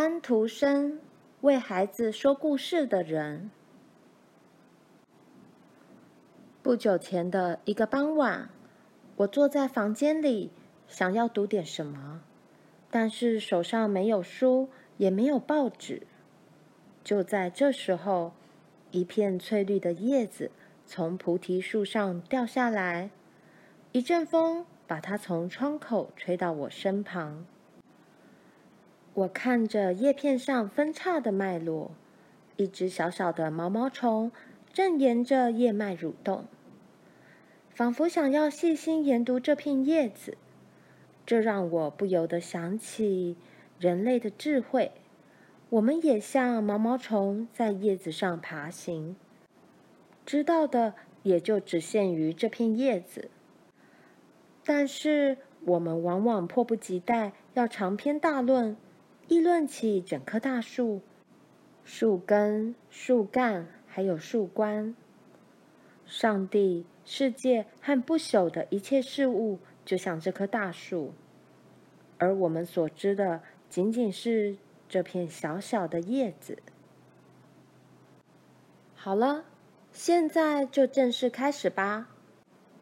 安徒生为孩子说故事的人。不久前的一个傍晚，我坐在房间里，想要读点什么，但是手上没有书，也没有报纸。就在这时候，一片翠绿的叶子从菩提树上掉下来，一阵风把它从窗口吹到我身旁。我看着叶片上分叉的脉络，一只小小的毛毛虫正沿着叶脉蠕动，仿佛想要细心研读这片叶子。这让我不由得想起人类的智慧。我们也像毛毛虫在叶子上爬行，知道的也就只限于这片叶子。但是我们往往迫不及待要长篇大论。议论起整棵大树，树根、树干，还有树冠，上帝、世界和不朽的一切事物，就像这棵大树，而我们所知的，仅仅是这片小小的叶子。好了，现在就正式开始吧。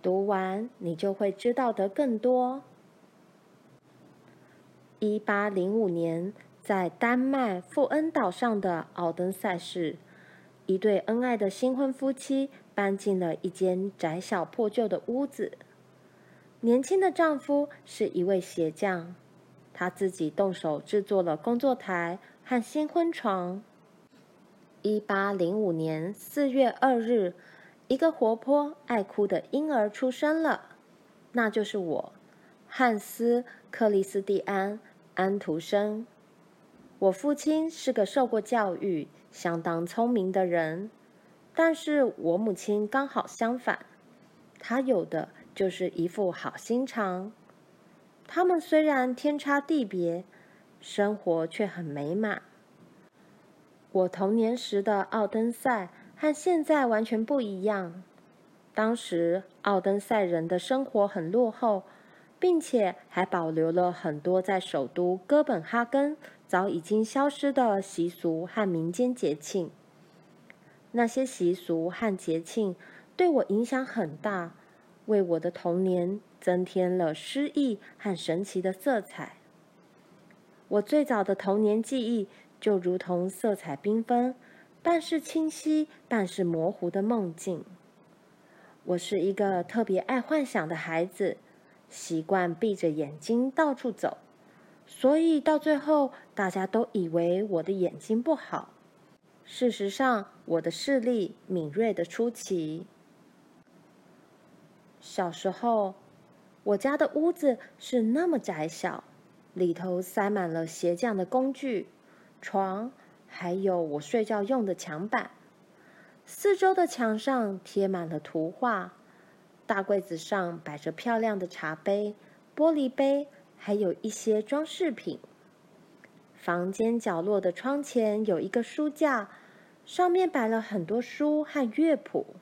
读完，你就会知道得更多。一八零五年，在丹麦富恩岛上的奥登塞市，一对恩爱的新婚夫妻搬进了一间窄小破旧的屋子。年轻的丈夫是一位鞋匠，他自己动手制作了工作台和新婚床。一八零五年四月二日，一个活泼爱哭的婴儿出生了，那就是我。汉斯·克里斯蒂安·安徒生。我父亲是个受过教育、相当聪明的人，但是我母亲刚好相反，她有的就是一副好心肠。他们虽然天差地别，生活却很美满。我童年时的奥登塞和现在完全不一样，当时奥登塞人的生活很落后。并且还保留了很多在首都哥本哈根早已经消失的习俗和民间节庆。那些习俗和节庆对我影响很大，为我的童年增添了诗意和神奇的色彩。我最早的童年记忆就如同色彩缤纷、半是清晰、半是模糊的梦境。我是一个特别爱幻想的孩子。习惯闭着眼睛到处走，所以到最后大家都以为我的眼睛不好。事实上，我的视力敏锐得出奇。小时候，我家的屋子是那么窄小，里头塞满了鞋匠的工具、床，还有我睡觉用的墙板。四周的墙上贴满了图画。大柜子上摆着漂亮的茶杯、玻璃杯，还有一些装饰品。房间角落的窗前有一个书架，上面摆了很多书和乐谱。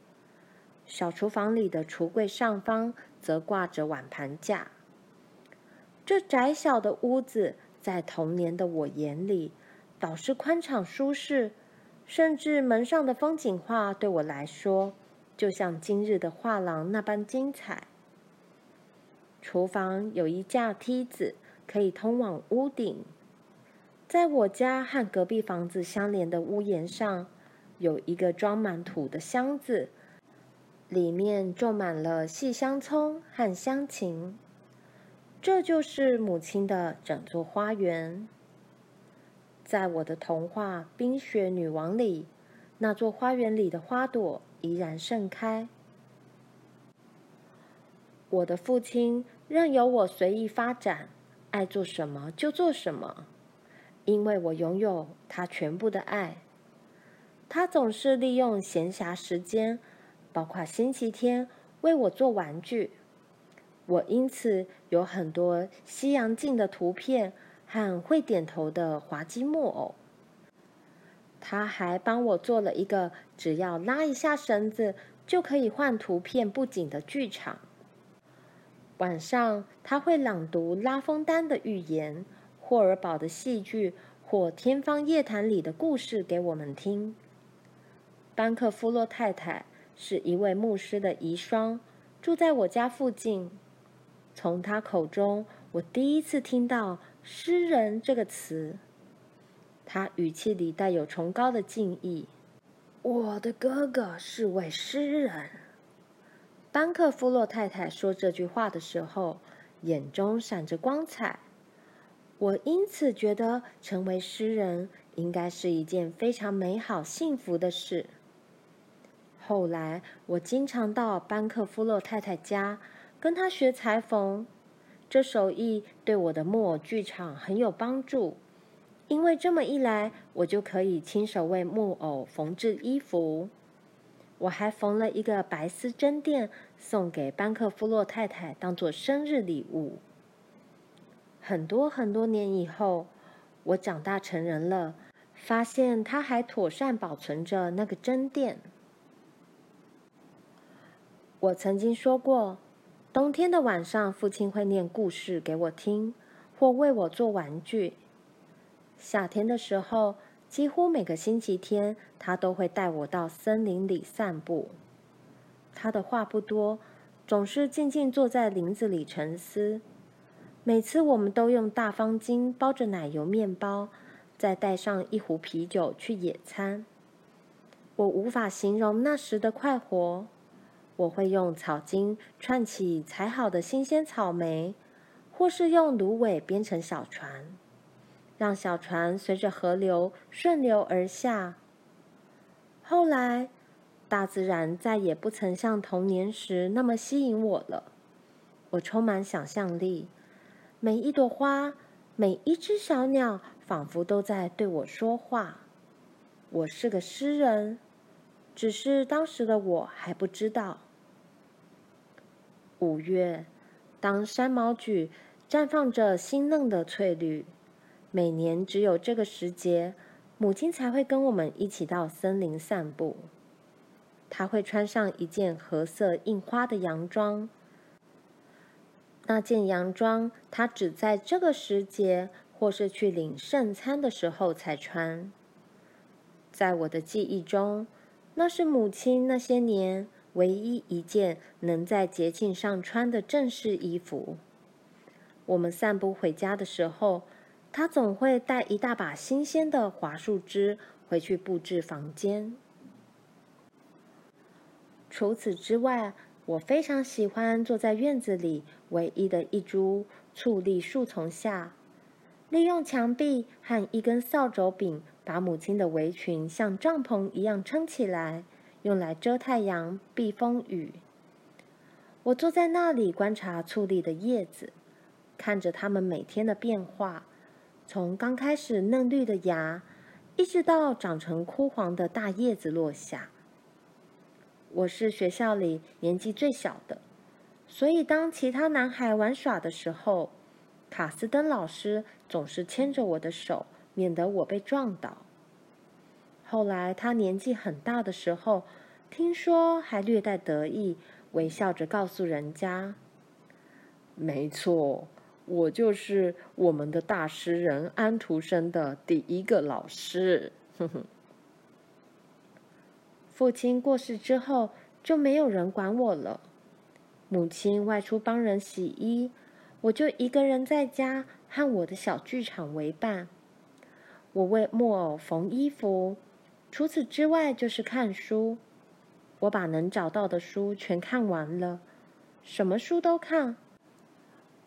小厨房里的橱柜上方则挂着碗盘架。这窄小的屋子，在童年的我眼里，倒是宽敞舒适，甚至门上的风景画对我来说，就像今日的画廊那般精彩。厨房有一架梯子，可以通往屋顶。在我家和隔壁房子相连的屋檐上，有一个装满土的箱子，里面种满了细香葱和香芹。这就是母亲的整座花园。在我的童话《冰雪女王》里，那座花园里的花朵。依然盛开。我的父亲任由我随意发展，爱做什么就做什么，因为我拥有他全部的爱。他总是利用闲暇时间，包括星期天，为我做玩具。我因此有很多西洋镜的图片和会点头的滑稽木偶。他还帮我做了一个只要拉一下绳子就可以换图片布景的剧场。晚上他会朗读拉封丹的寓言、霍尔堡的戏剧，或天方夜谭里的故事给我们听。班克夫洛太太是一位牧师的遗孀，住在我家附近。从他口中，我第一次听到“诗人”这个词。他语气里带有崇高的敬意。我的哥哥是位诗人。班克夫洛太太说这句话的时候，眼中闪着光彩。我因此觉得成为诗人应该是一件非常美好、幸福的事。后来，我经常到班克夫洛太太家，跟她学裁缝。这手艺对我的木偶剧场很有帮助。因为这么一来，我就可以亲手为木偶缝制衣服。我还缝了一个白丝针垫，送给班克夫洛太太当做生日礼物。很多很多年以后，我长大成人了，发现他还妥善保存着那个针垫。我曾经说过，冬天的晚上，父亲会念故事给我听，或为我做玩具。夏天的时候，几乎每个星期天，他都会带我到森林里散步。他的话不多，总是静静坐在林子里沉思。每次我们都用大方巾包着奶油面包，再带上一壶啤酒去野餐。我无法形容那时的快活。我会用草巾串起采好的新鲜草莓，或是用芦苇编成小船。让小船随着河流顺流而下。后来，大自然再也不曾像童年时那么吸引我了。我充满想象力，每一朵花，每一只小鸟，仿佛都在对我说话。我是个诗人，只是当时的我还不知道。五月，当山毛榉绽放着新嫩的翠绿。每年只有这个时节，母亲才会跟我们一起到森林散步。她会穿上一件褐色印花的洋装。那件洋装，她只在这个时节或是去领圣餐的时候才穿。在我的记忆中，那是母亲那些年唯一一件能在节庆上穿的正式衣服。我们散步回家的时候，他总会带一大把新鲜的桦树枝回去布置房间。除此之外，我非常喜欢坐在院子里唯一的一株醋栗树丛下，利用墙壁和一根扫帚柄把母亲的围裙像帐篷一样撑起来，用来遮太阳、避风雨。我坐在那里观察醋栗的叶子，看着它们每天的变化。从刚开始嫩绿的芽，一直到长成枯黄的大叶子落下。我是学校里年纪最小的，所以当其他男孩玩耍的时候，卡斯登老师总是牵着我的手，免得我被撞倒。后来他年纪很大的时候，听说还略带得意，微笑着告诉人家：“没错。”我就是我们的大诗人安徒生的第一个老师。哼哼。父亲过世之后，就没有人管我了。母亲外出帮人洗衣，我就一个人在家和我的小剧场为伴。我为木偶缝衣服，除此之外就是看书。我把能找到的书全看完了，什么书都看。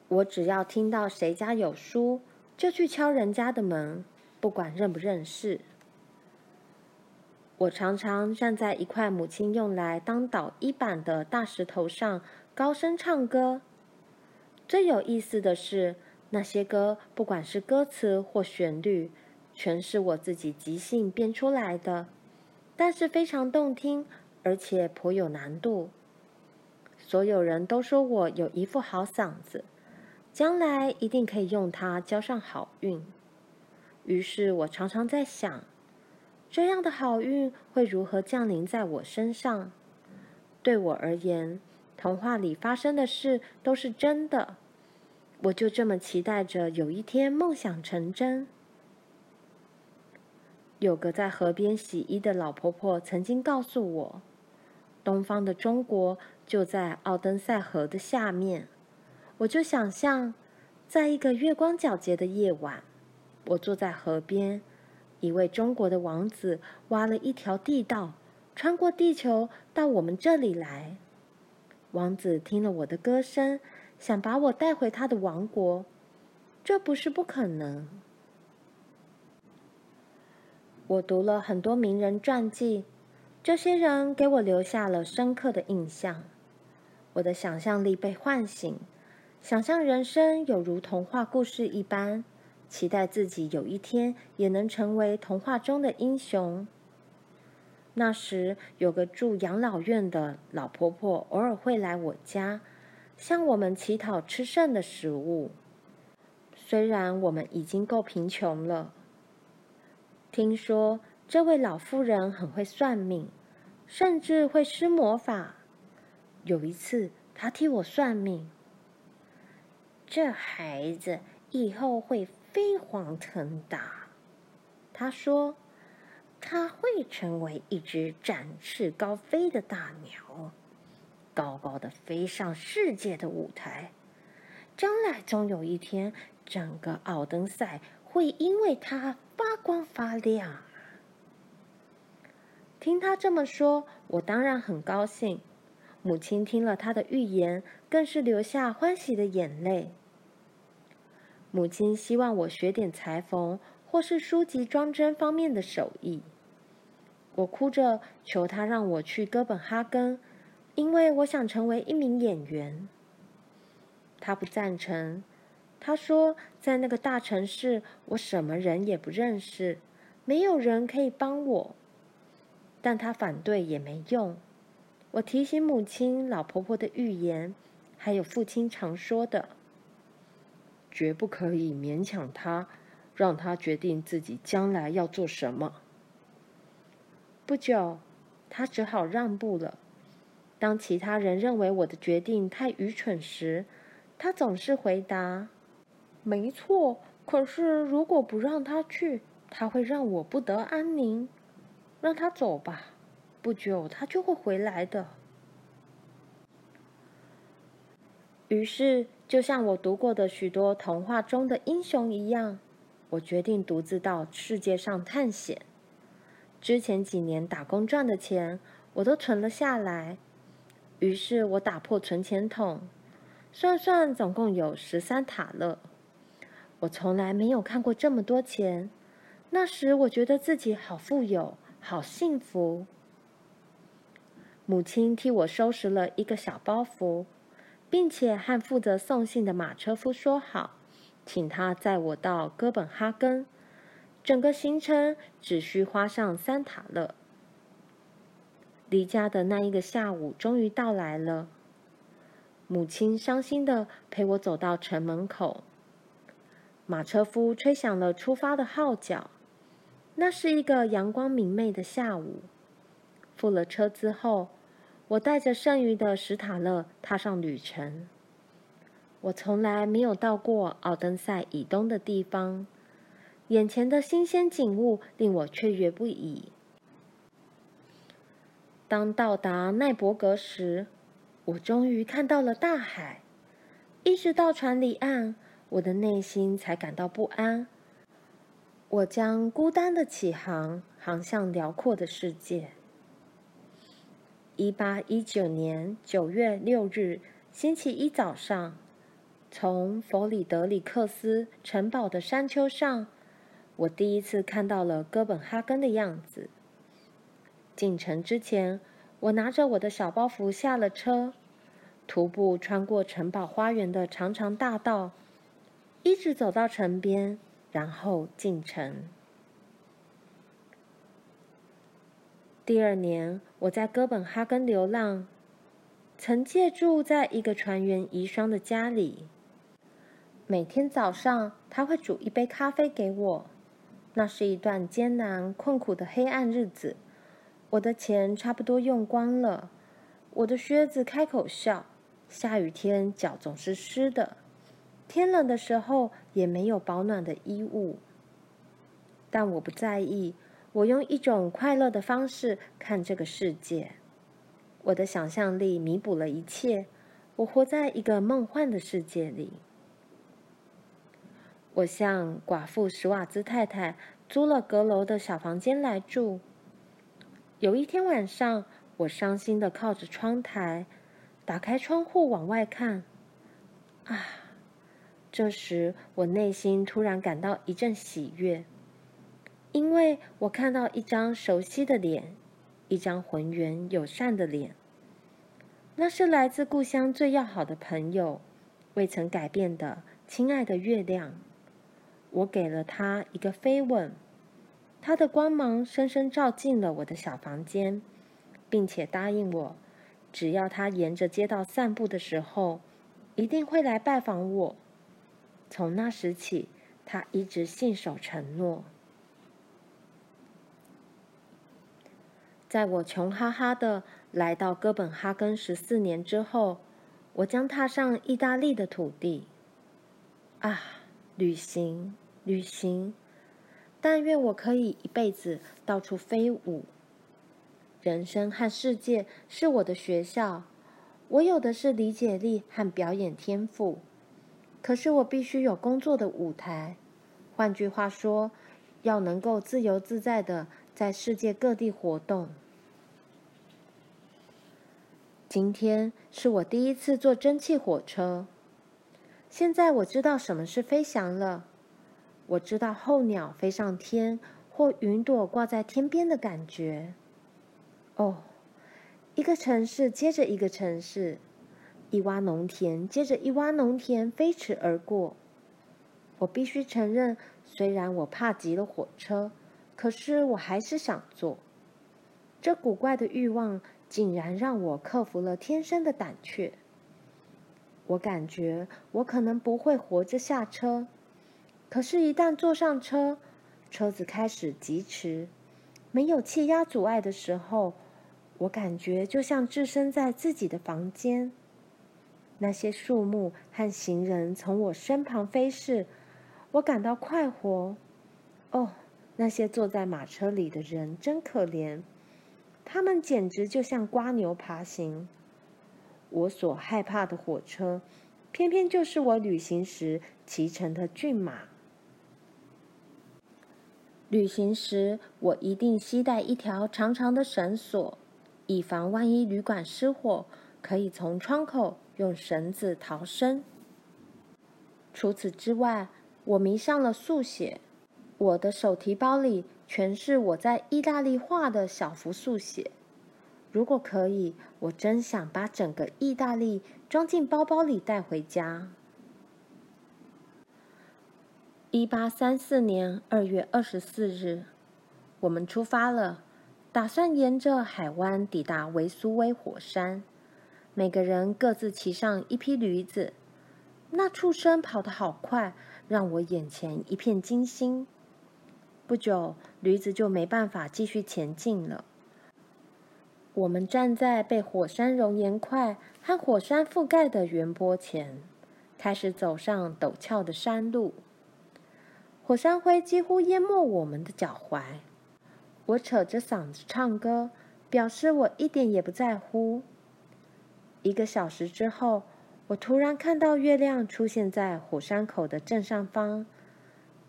我只要听到谁家有书，就去敲人家的门，不管认不认识。我常常站在一块母亲用来当导衣板的大石头上，高声唱歌。最有意思的是，那些歌不管是歌词或旋律，全是我自己即兴编出来的，但是非常动听，而且颇有难度。所有人都说我有一副好嗓子。将来一定可以用它交上好运。于是我常常在想，这样的好运会如何降临在我身上？对我而言，童话里发生的事都是真的。我就这么期待着有一天梦想成真。有个在河边洗衣的老婆婆曾经告诉我，东方的中国就在奥登塞河的下面。我就想象，在一个月光皎洁的夜晚，我坐在河边，一位中国的王子挖了一条地道，穿过地球到我们这里来。王子听了我的歌声，想把我带回他的王国，这不是不可能。我读了很多名人传记，这些人给我留下了深刻的印象。我的想象力被唤醒，想象人生有如童话故事一般，期待自己有一天也能成为童话中的英雄。那时，有个住养老院的老婆婆偶尔会来我家，向我们乞讨吃剩的食物。虽然我们已经够贫穷了。听说这位老妇人很会算命，甚至会施魔法。有一次，她替我算命，这孩子以后会飞黄腾达。她说，他会成为一只展翅高飞的大鸟，高高的飞上世界的舞台。将来总有一天，整个奥登赛会因为他。发光发亮。听他这么说，我当然很高兴。母亲听了他的预言，更是流下欢喜的眼泪。母亲希望我学点裁缝或是书籍装帧方面的手艺。我哭着求他让我去哥本哈根，因为我想成为一名演员。他不赞成。他说：“在那个大城市，我什么人也不认识，没有人可以帮我。”但他反对也没用。我提醒母亲、老婆婆的预言，还有父亲常说的：“绝不可以勉强他，让他决定自己将来要做什么。”不久，他只好让步了。当其他人认为我的决定太愚蠢时，他总是回答。没错，可是如果不让他去，他会让我不得安宁。让他走吧，不久他就会回来的。于是，就像我读过的许多童话中的英雄一样，我决定独自到世界上探险。之前几年打工赚的钱，我都存了下来。于是我打破存钱筒，算算，总共有十三塔勒。我从来没有看过这么多钱，那时我觉得自己好富有，好幸福。母亲替我收拾了一个小包袱，并且和负责送信的马车夫说好，请他载我到哥本哈根，整个行程只需花上三塔勒。离家的那一个下午终于到来了，母亲伤心的陪我走到城门口。马车夫吹响了出发的号角。那是一个阳光明媚的下午。付了车资后，我带着剩余的史塔勒踏上旅程。我从来没有到过奥登塞以东的地方，眼前的新鲜景物令我雀跃不已。当到达奈伯格时，我终于看到了大海。一直到船离岸。我的内心才感到不安。我将孤单的起航，航向辽阔的世界。一八一九年九月六日星期一早上，从弗里德里克斯城堡的山丘上，我第一次看到了哥本哈根的样子。进城之前，我拿着我的小包袱下了车，徒步穿过城堡花园的长长大道。一直走到城边，然后进城。第二年，我在哥本哈根流浪，曾借住在一个船员遗孀的家里。每天早上，他会煮一杯咖啡给我。那是一段艰难困苦的黑暗日子，我的钱差不多用光了，我的靴子开口笑，下雨天脚总是湿的。天冷的时候也没有保暖的衣物，但我不在意，我用一种快乐的方式看这个世界。我的想象力弥补了一切。我活在一个梦幻的世界里。我向寡妇史瓦兹太太租了阁楼的小房间来住。有一天晚上，我伤心地靠着窗台，打开窗户往外看。啊！这时我内心突然感到一阵喜悦，因为我看到一张熟悉的脸，一张浑圆友善的脸。那是来自故乡最要好的朋友，未曾改变的亲爱的月亮。我给了他一个飞吻，他的光芒深深照进了我的小房间，并且答应我，只要他沿着街道散步的时候，一定会来拜访我。从那时起，他一直信守承诺。在我穷哈哈的来到哥本哈根十四年之后，我将踏上意大利的土地。啊！旅行，旅行，但愿我可以一辈子到处飞舞。人生和世界是我的学校，我有的是理解力和表演天赋，可是我必须有工作的舞台。换句话说，要能够自由自在的在世界各地活动。今天是我第一次坐蒸汽火车。现在我知道什么是飞翔了。我知道候鸟飞上天，或云朵挂在天边的感觉。哦，一个城市接着一个城市，一洼农田接着一洼农田飞驰而过。我必须承认，虽然我怕极了火车，可是我还是想做。这古怪的欲望竟然让我克服了天生的胆怯。我感觉我可能不会活着下车，可是，一旦坐上车，车子开始疾驰，没有气压阻碍的时候，我感觉就像置身在自己的房间。那些树木和行人从我身旁飞逝，我感到快活。哦，那些坐在马车里的人真可怜，他们简直就像蜗牛爬行。我所害怕的火车，偏偏就是我旅行时骑乘的骏马。旅行时，我一定携带一条长长的绳索，以防万一旅馆失火，可以从窗口用绳子逃生。除此之外，我迷上了速写，我的手提包里全是我在意大利画的小幅速写。如果可以，我真想把整个意大利装进包包里带回家。一八三四年二月二十四日，我们出发了，打算沿着海湾抵达维苏威火山。每个人各自骑上一匹驴子，那畜生跑得好快，让我眼前一片惊心。不久，驴子就没办法继续前进了。我们站在被火山熔岩块和火山覆盖的圆坡前，开始走上陡峭的山路。火山灰几乎淹没我们的脚踝。我扯着嗓子唱歌，表示我一点也不在乎。一个小时之后，我突然看到月亮出现在火山口的正上方。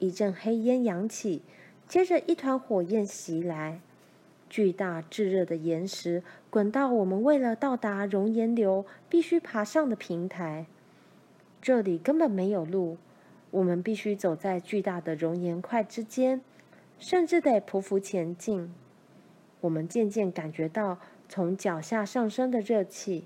一阵黑烟扬起，接着一团火焰袭来。巨大炙热的岩石滚到我们为了到达熔岩流必须爬上的平台。这里根本没有路，我们必须走在巨大的熔岩块之间，甚至得匍匐前进。我们渐渐感觉到从脚下上升的热气。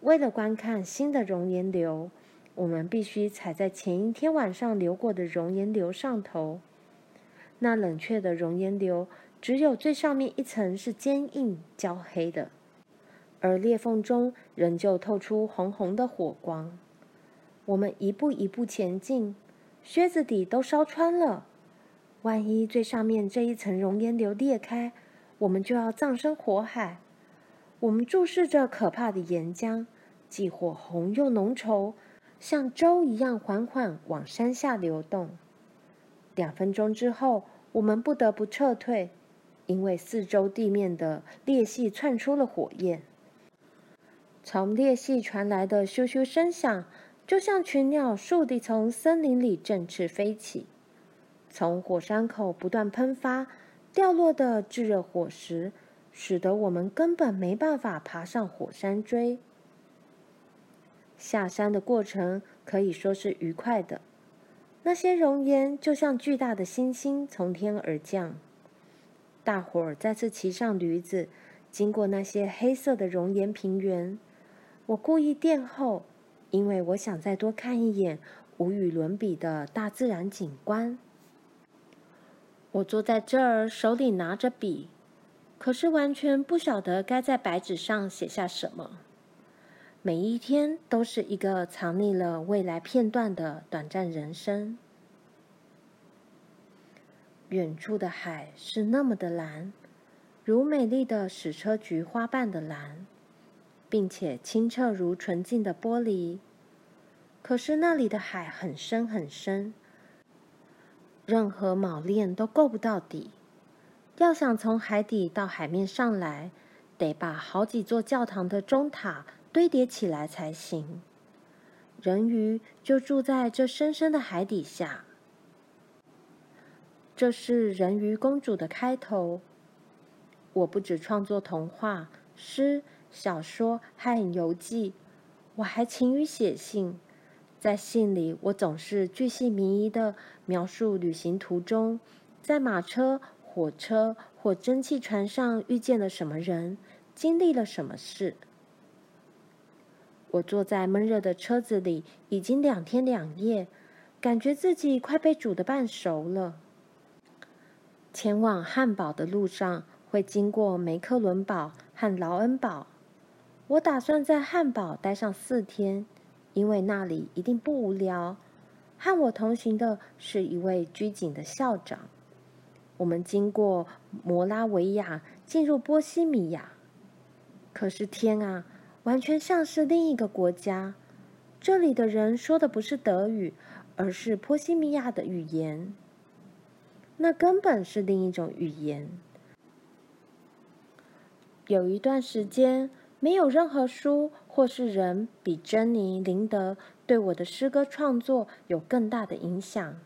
为了观看新的熔岩流，我们必须踩在前一天晚上流过的熔岩流上头。那冷却的熔岩流。只有最上面一层是坚硬焦黑的，而裂缝中仍旧透出红红的火光。我们一步一步前进，靴子底都烧穿了。万一最上面这一层熔岩流裂开，我们就要葬身火海。我们注视着可怕的岩浆，既火红又浓稠，像粥一样缓缓往山下流动。两分钟之后。我们不得不撤退，因为四周地面的裂隙窜出了火焰。从裂隙传来的咻咻声响，就像群鸟倏地从森林里振翅飞起。从火山口不断喷发掉落的炙热火石，使得我们根本没办法爬上火山锥。下山的过程可以说是愉快的。那些熔岩就像巨大的星星从天而降。大伙儿再次骑上驴子，经过那些黑色的熔岩平原。我故意垫后，因为我想再多看一眼无与伦比的大自然景观。我坐在这儿，手里拿着笔，可是完全不晓得该在白纸上写下什么。每一天都是一个藏匿了未来片段的短暂人生。远处的海是那么的蓝，如美丽的矢车菊花瓣的蓝，并且清澈如纯净的玻璃。可是那里的海很深很深，任何锚链都够不到底。要想从海底到海面上来，得把好几座教堂的钟塔。堆叠起来才行。人鱼就住在这深深的海底下。这是人鱼公主的开头。我不止创作童话、诗、小说和游记，我还勤于写信。在信里，我总是巨细靡遗的描述旅行途中，在马车、火车或蒸汽船上遇见了什么人，经历了什么事。我坐在闷热的车子里，已经两天两夜，感觉自己快被煮得半熟了。前往汉堡的路上会经过梅克伦堡和劳恩堡，我打算在汉堡待上四天，因为那里一定不无聊。和我同行的是一位拘谨的校长。我们经过摩拉维亚，进入波西米亚。可是天啊！完全像是另一个国家，这里的人说的不是德语，而是波西米亚的语言。那根本是另一种语言。有一段时间，没有任何书或是人比珍妮·林德对我的诗歌创作有更大的影响，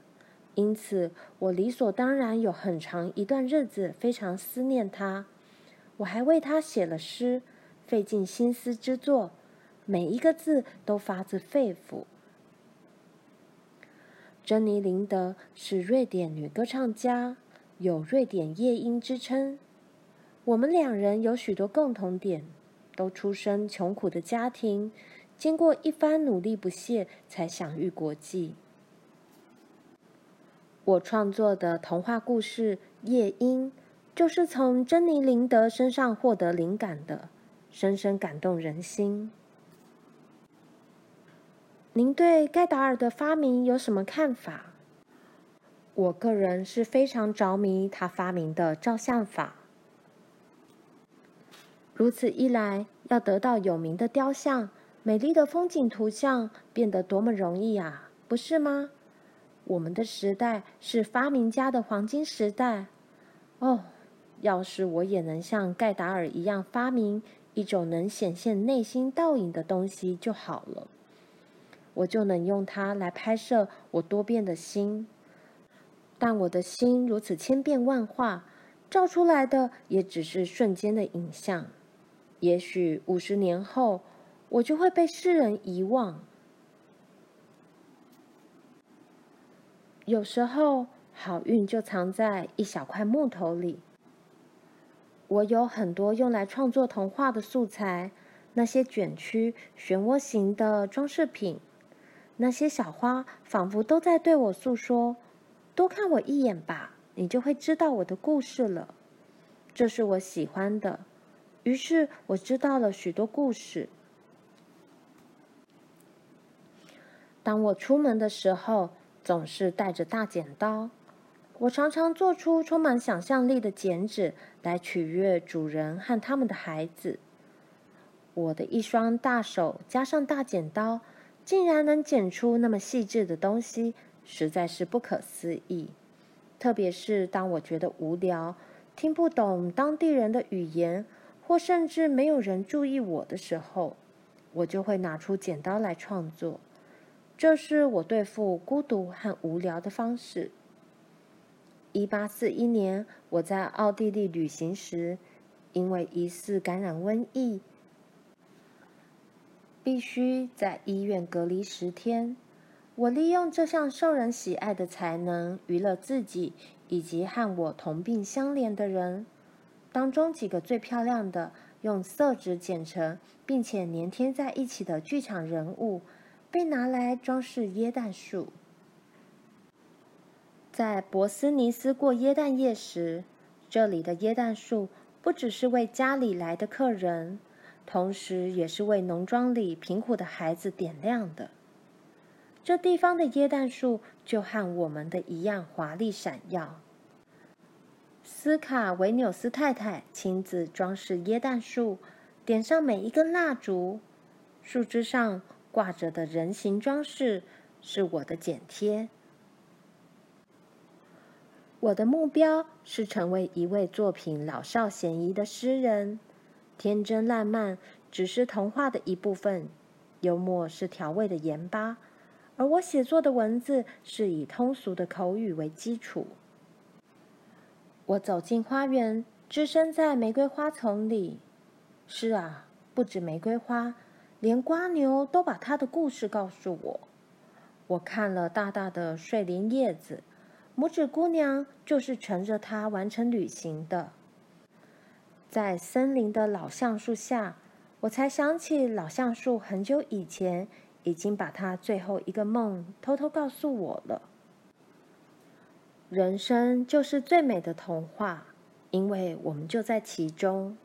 因此我理所当然有很长一段日子非常思念他。我还为他写了诗。费尽心思之作，每一个字都发自肺腑。珍妮·林德是瑞典女歌唱家，有“瑞典夜莺”之称。我们两人有许多共同点，都出身穷苦的家庭，经过一番努力不懈，才享誉国际。我创作的童话故事《夜莺》，就是从珍妮·林德身上获得灵感的。深深感动人心。您对盖达尔的发明有什么看法？我个人是非常着迷他发明的照相法。如此一来，要得到有名的雕像、美丽的风景图像，变得多么容易啊，不是吗？我们的时代是发明家的黄金时代。哦，要是我也能像盖达尔一样发明。一种能显现内心倒影的东西就好了，我就能用它来拍摄我多变的心。但我的心如此千变万化，照出来的也只是瞬间的影像。也许五十年后，我就会被世人遗忘。有时候，好运就藏在一小块木头里。我有很多用来创作童话的素材，那些卷曲、漩涡形的装饰品，那些小花仿佛都在对我诉说：“多看我一眼吧，你就会知道我的故事了。”这是我喜欢的，于是我知道了许多故事。当我出门的时候，总是带着大剪刀。我常常做出充满想象力的剪纸来取悦主人和他们的孩子。我的一双大手加上大剪刀，竟然能剪出那么细致的东西，实在是不可思议。特别是当我觉得无聊、听不懂当地人的语言，或甚至没有人注意我的时候，我就会拿出剪刀来创作。这是我对付孤独和无聊的方式。一八四一年，我在奥地利旅行时，因为疑似感染瘟疫，必须在医院隔离十天。我利用这项受人喜爱的才能，娱乐自己以及和我同病相怜的人。当中几个最漂亮的，用色纸剪成并且粘贴在一起的剧场人物。被拿来装饰椰蛋树。在博斯尼斯过耶诞夜时，这里的耶诞树不只是为家里来的客人，同时也是为农庄里贫苦的孩子点亮的。这地方的椰蛋树就和我们的一样华丽闪耀。斯卡维纽斯太太亲自装饰椰蛋树，点上每一根蜡烛，树枝上。挂着的人形装饰是我的剪贴。我的目标是成为一位作品老少咸宜的诗人。天真烂漫只是童话的一部分，幽默是调味的盐巴，而我写作的文字是以通俗的口语为基础。我走进花园，置身在玫瑰花丛里。是啊，不止玫瑰花。连瓜牛都把它的故事告诉我。我看了大大的睡莲叶子，拇指姑娘就是乘着它完成旅行的。在森林的老橡树下，我才想起老橡树很久以前已经把它最后一个梦偷偷告诉我了。人生就是最美的童话，因为我们就在其中。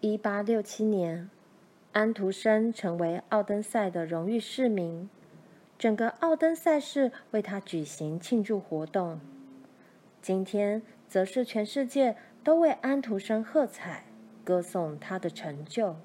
一八六七年，安徒生成为奥登赛的荣誉市民，整个奥登赛事为他举行庆祝活动。今天，则是全世界都为安徒生喝彩，歌颂他的成就。